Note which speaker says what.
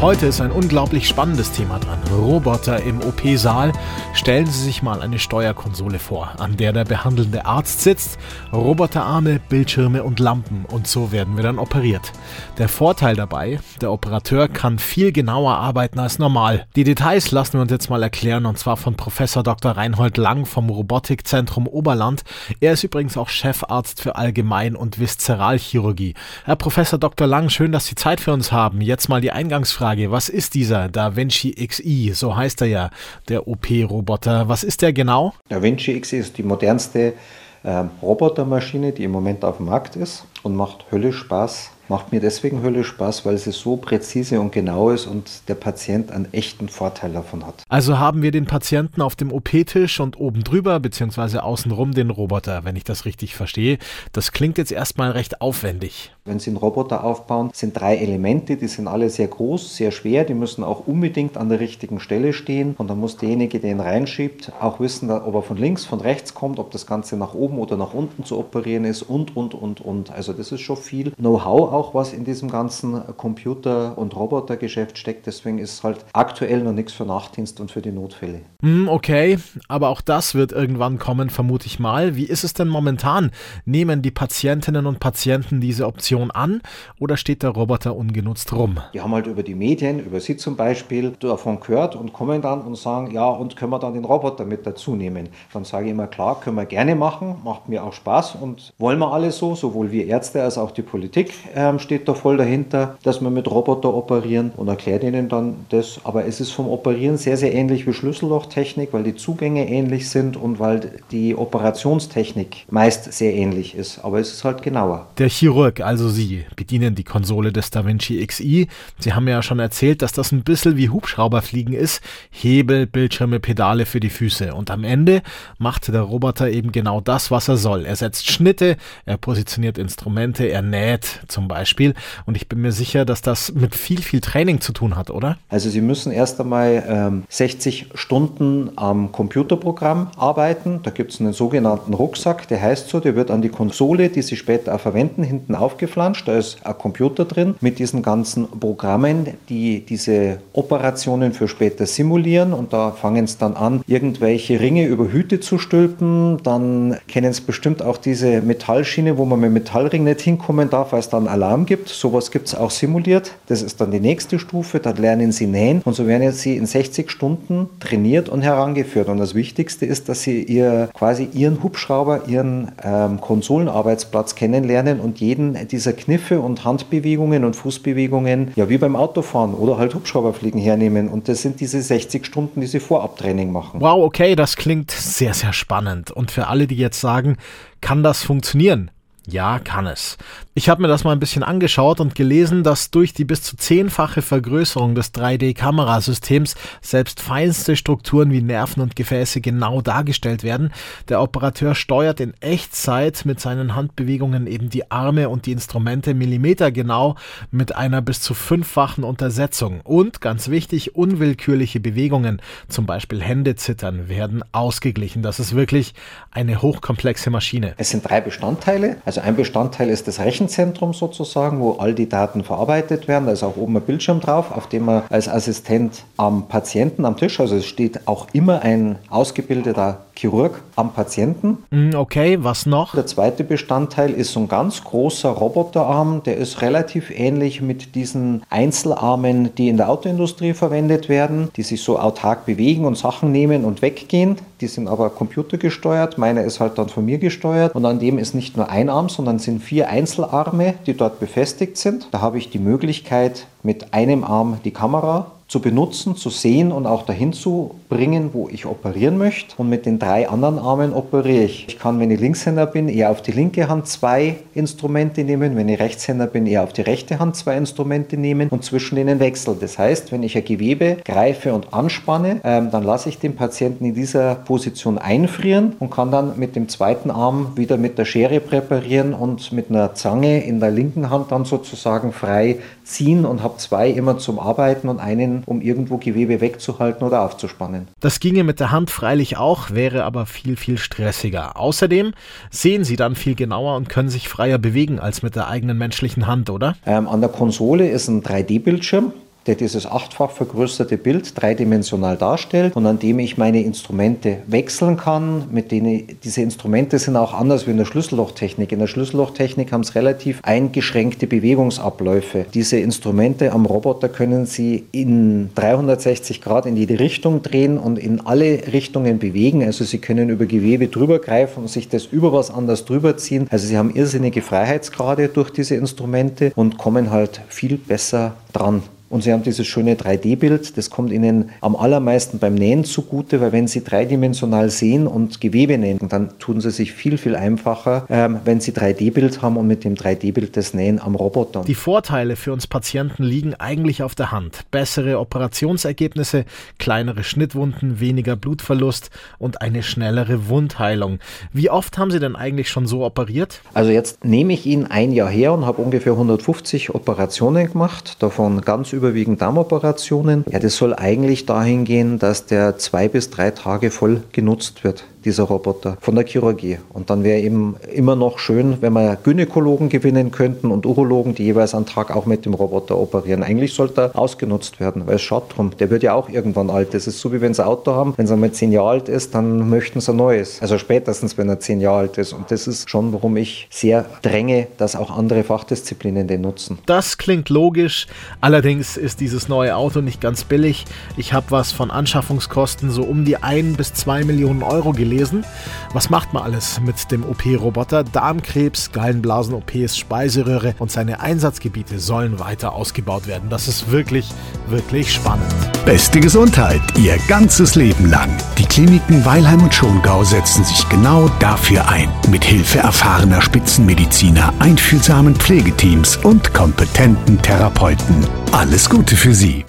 Speaker 1: Heute ist ein unglaublich spannendes Thema dran. Roboter im OP-Saal. Stellen Sie sich mal eine Steuerkonsole vor, an der der behandelnde Arzt sitzt, Roboterarme, Bildschirme und Lampen und so werden wir dann operiert. Der Vorteil dabei, der Operateur kann viel genauer arbeiten als normal. Die Details lassen wir uns jetzt mal erklären und zwar von Professor Dr. Reinhold Lang vom Robotikzentrum Oberland. Er ist übrigens auch Chefarzt für Allgemein- und Viszeralchirurgie. Herr Professor Dr. Lang, schön, dass Sie Zeit für uns haben. Jetzt mal die Eingangsfrage. Frage, was ist dieser Da Vinci XI? So heißt er ja, der OP-Roboter. Was ist der genau?
Speaker 2: Da Vinci XI ist die modernste äh, Robotermaschine, die im Moment auf dem Markt ist und macht höllisch Spaß macht mir deswegen Hölle Spaß, weil sie so präzise und genau ist und der Patient einen echten Vorteil davon hat.
Speaker 1: Also haben wir den Patienten auf dem OP-Tisch und oben drüber beziehungsweise außenrum den Roboter, wenn ich das richtig verstehe. Das klingt jetzt erstmal recht aufwendig.
Speaker 2: Wenn Sie einen Roboter aufbauen, sind drei Elemente, die sind alle sehr groß, sehr schwer, die müssen auch unbedingt an der richtigen Stelle stehen und dann muss derjenige, der ihn reinschiebt, auch wissen, ob er von links, von rechts kommt, ob das Ganze nach oben oder nach unten zu operieren ist und, und, und, und. Also das ist schon viel Know-how auch, was in diesem ganzen Computer- und Robotergeschäft steckt. Deswegen ist halt aktuell noch nichts für Nachtdienst und für die Notfälle.
Speaker 1: Hm, okay, aber auch das wird irgendwann kommen, vermute ich mal. Wie ist es denn momentan? Nehmen die Patientinnen und Patienten diese Option an oder steht der Roboter ungenutzt rum?
Speaker 2: Die haben halt über die Medien, über Sie zum Beispiel, davon gehört und kommen dann und sagen, ja, und können wir dann den Roboter mit dazu nehmen? Dann sage ich immer, klar, können wir gerne machen, macht mir auch Spaß und wollen wir alle so, sowohl wir Ärzte als auch die Politik. Äh, ähm, steht da voll dahinter, dass wir mit Roboter operieren und erklärt ihnen dann das. Aber es ist vom Operieren sehr, sehr ähnlich wie Schlüssellochtechnik, weil die Zugänge ähnlich sind und weil die Operationstechnik meist sehr ähnlich ist. Aber es ist halt genauer.
Speaker 1: Der Chirurg, also Sie, bedienen die Konsole des Da Vinci XI. Sie haben ja schon erzählt, dass das ein bisschen wie Hubschrauberfliegen ist. Hebel, Bildschirme, Pedale für die Füße. Und am Ende macht der Roboter eben genau das, was er soll. Er setzt Schnitte, er positioniert Instrumente, er näht zum Beispiel. Und ich bin mir sicher, dass das mit viel, viel Training zu tun hat, oder?
Speaker 2: Also Sie müssen erst einmal ähm, 60 Stunden am Computerprogramm arbeiten. Da gibt es einen sogenannten Rucksack, der heißt so, der wird an die Konsole, die Sie später auch verwenden, hinten aufgeflanscht. Da ist ein Computer drin mit diesen ganzen Programmen, die diese Operationen für später simulieren. Und da fangen es dann an, irgendwelche Ringe über Hüte zu stülpen. Dann kennen es bestimmt auch diese Metallschiene, wo man mit Metallring nicht hinkommen darf, weil es dann Alarm gibt. Sowas gibt es auch simuliert. Das ist dann die nächste Stufe. Da lernen Sie nähen und so werden Sie in 60 Stunden trainiert und herangeführt. Und das Wichtigste ist, dass Sie ihr, quasi Ihren Hubschrauber, Ihren ähm, Konsolenarbeitsplatz kennenlernen und jeden dieser Kniffe und Handbewegungen und Fußbewegungen, ja wie beim Autofahren oder halt Hubschrauberfliegen hernehmen. Und das sind diese 60 Stunden, die Sie Vorabtraining machen.
Speaker 1: Wow, okay, das klingt sehr, sehr spannend. Und für alle, die jetzt sagen, kann das funktionieren? Ja, kann es. Ich habe mir das mal ein bisschen angeschaut und gelesen, dass durch die bis zu zehnfache Vergrößerung des 3D-Kamerasystems selbst feinste Strukturen wie Nerven und Gefäße genau dargestellt werden. Der Operateur steuert in Echtzeit mit seinen Handbewegungen eben die Arme und die Instrumente millimetergenau mit einer bis zu fünffachen Untersetzung. Und ganz wichtig, unwillkürliche Bewegungen, zum Beispiel Hände zittern, werden ausgeglichen. Das ist wirklich eine hochkomplexe Maschine.
Speaker 2: Es sind drei Bestandteile. Also also ein Bestandteil ist das Rechenzentrum sozusagen, wo all die Daten verarbeitet werden. Da ist auch oben ein Bildschirm drauf, auf dem man als Assistent am Patienten am Tisch, also es steht auch immer ein ausgebildeter Chirurg am Patienten.
Speaker 1: Hm, okay, was noch?
Speaker 2: Der zweite Bestandteil ist so ein ganz großer Roboterarm, der ist relativ ähnlich mit diesen Einzelarmen, die in der Autoindustrie verwendet werden, die sich so autark bewegen und Sachen nehmen und weggehen. Die sind aber computergesteuert. Meiner ist halt dann von mir gesteuert und an dem ist nicht nur ein Arm, sondern sind vier Einzelarme, die dort befestigt sind. Da habe ich die Möglichkeit, mit einem Arm die Kamera zu benutzen, zu sehen und auch dahin zu bringen, wo ich operieren möchte. Und mit den drei anderen Armen operiere ich. Ich kann, wenn ich Linkshänder bin, eher auf die linke Hand zwei Instrumente nehmen. Wenn ich Rechtshänder bin, eher auf die rechte Hand zwei Instrumente nehmen und zwischen denen wechseln. Das heißt, wenn ich ein Gewebe greife und anspanne, ähm, dann lasse ich den Patienten in dieser Position einfrieren und kann dann mit dem zweiten Arm wieder mit der Schere präparieren und mit einer Zange in der linken Hand dann sozusagen frei ziehen und habe zwei immer zum Arbeiten und einen um irgendwo Gewebe wegzuhalten oder aufzuspannen.
Speaker 1: Das ginge mit der Hand freilich auch, wäre aber viel, viel stressiger. Außerdem sehen Sie dann viel genauer und können sich freier bewegen als mit der eigenen menschlichen Hand, oder?
Speaker 2: Ähm, an der Konsole ist ein 3D-Bildschirm der dieses achtfach vergrößerte Bild dreidimensional darstellt und an dem ich meine Instrumente wechseln kann. Mit denen diese Instrumente sind auch anders wie in der Schlüssellochtechnik. In der Schlüssellochtechnik haben es relativ eingeschränkte Bewegungsabläufe. Diese Instrumente am Roboter können Sie in 360 Grad in jede Richtung drehen und in alle Richtungen bewegen. Also Sie können über Gewebe drüber greifen und sich das über was anders drüber ziehen. Also Sie haben irrsinnige Freiheitsgrade durch diese Instrumente und kommen halt viel besser dran. Und Sie haben dieses schöne 3D-Bild, das kommt Ihnen am allermeisten beim Nähen zugute, weil wenn Sie dreidimensional sehen und Gewebe nähen, dann tun Sie sich viel, viel einfacher, ähm, wenn Sie 3D-Bild haben und mit dem 3D-Bild das Nähen am Roboter.
Speaker 1: Die Vorteile für uns Patienten liegen eigentlich auf der Hand. Bessere Operationsergebnisse, kleinere Schnittwunden, weniger Blutverlust und eine schnellere Wundheilung. Wie oft haben Sie denn eigentlich schon so operiert?
Speaker 2: Also jetzt nehme ich ihn ein Jahr her und habe ungefähr 150 Operationen gemacht, davon ganz überwiegend Darmoperationen. Ja, das soll eigentlich dahin gehen, dass der zwei bis drei Tage voll genutzt wird dieser Roboter von der Chirurgie. Und dann wäre eben immer noch schön, wenn wir Gynäkologen gewinnen könnten und Urologen, die jeweils einen Tag auch mit dem Roboter operieren. Eigentlich sollte er ausgenutzt werden, weil es schaut drum. Der wird ja auch irgendwann alt. Das ist so, wie wenn sie ein Auto haben. Wenn es einmal zehn Jahre alt ist, dann möchten sie ein neues. Also spätestens, wenn er zehn Jahre alt ist. Und das ist schon, warum ich sehr dränge, dass auch andere Fachdisziplinen den nutzen.
Speaker 1: Das klingt logisch. Allerdings ist dieses neue Auto nicht ganz billig. Ich habe was von Anschaffungskosten so um die ein bis zwei Millionen Euro gelesen gelesen. Was macht man alles mit dem OP-Roboter? Darmkrebs, Gallenblasen-OPs, Speiseröhre und seine Einsatzgebiete sollen weiter ausgebaut werden. Das ist wirklich, wirklich spannend.
Speaker 3: Beste Gesundheit, ihr ganzes Leben lang. Die Kliniken Weilheim und Schongau setzen sich genau dafür ein. Mit Hilfe erfahrener Spitzenmediziner, einfühlsamen Pflegeteams und kompetenten Therapeuten. Alles Gute für Sie.